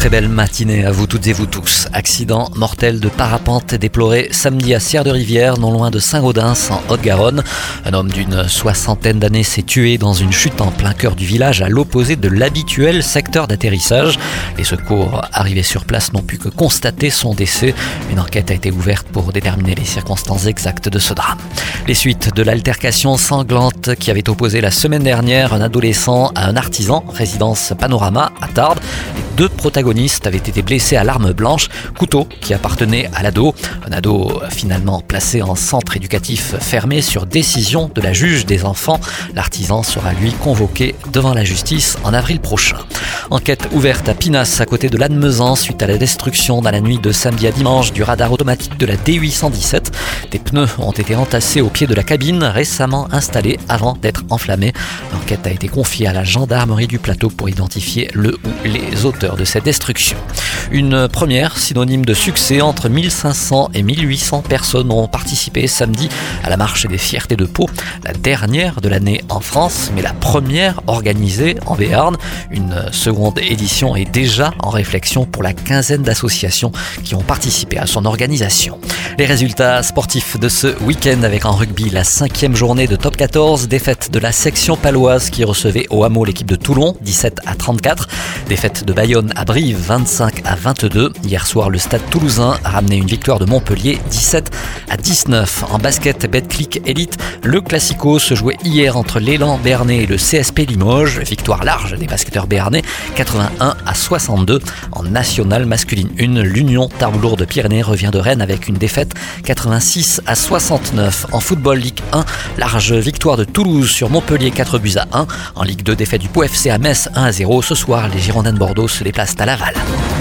Très belle matinée à vous toutes et vous tous. Accident mortel de parapente déploré samedi à Sierre-de-Rivière, non loin de Saint-Gaudens, en Haute-Garonne. Un homme d'une soixantaine d'années s'est tué dans une chute en plein cœur du village, à l'opposé de l'habituel secteur d'atterrissage. Les secours arrivés sur place n'ont pu que constater son décès. Une enquête a été ouverte pour déterminer les circonstances exactes de ce drame. Les suites de l'altercation sanglante qui avait opposé la semaine dernière un adolescent à un artisan, résidence Panorama à Tarbes. Deux protagonistes avaient été blessés à l'arme blanche, couteau qui appartenait à l'ado. Un ado finalement placé en centre éducatif fermé sur décision de la juge des enfants. L'artisan sera lui convoqué devant la justice en avril prochain. Enquête ouverte à Pinas, à côté de Lannemezan, suite à la destruction dans la nuit de samedi à dimanche du radar automatique de la D817. Des pneus ont été entassés au pied de la cabine, récemment installée avant d'être enflammée. L'enquête a été confiée à la gendarmerie du plateau pour identifier le ou les auteurs de cette destruction. Une première synonyme de succès entre 1500 et 1800 personnes ont participé samedi à la marche des fiertés de Pau, la dernière de l'année en France, mais la première organisée en Béarn. Une seconde édition est déjà en réflexion pour la quinzaine d'associations qui ont participé à son organisation. Les résultats sportifs de ce week-end avec en rugby la cinquième journée de top 14, défaite de la section paloise qui recevait au hameau l'équipe de Toulon 17 à 34, défaite de Bayonne à Brive 25 à 22. Hier soir, le stade toulousain a ramené une victoire de Montpellier 17 à 19. En basket Betclic Elite, le Classico se jouait hier entre l'élan Bernay et le CSP Limoges. Victoire large des basketteurs béarnais 81 à 62. En nationale masculine 1, l'Union Tarbes de Pyrénées revient de Rennes avec une défaite 86 à 69. En football Ligue 1, large victoire de Toulouse sur Montpellier 4 buts à 1. En Ligue 2, défaite du Pau FC à Metz 1 à 0. Ce soir, les Girondins de Bordeaux se déplacent à Laval.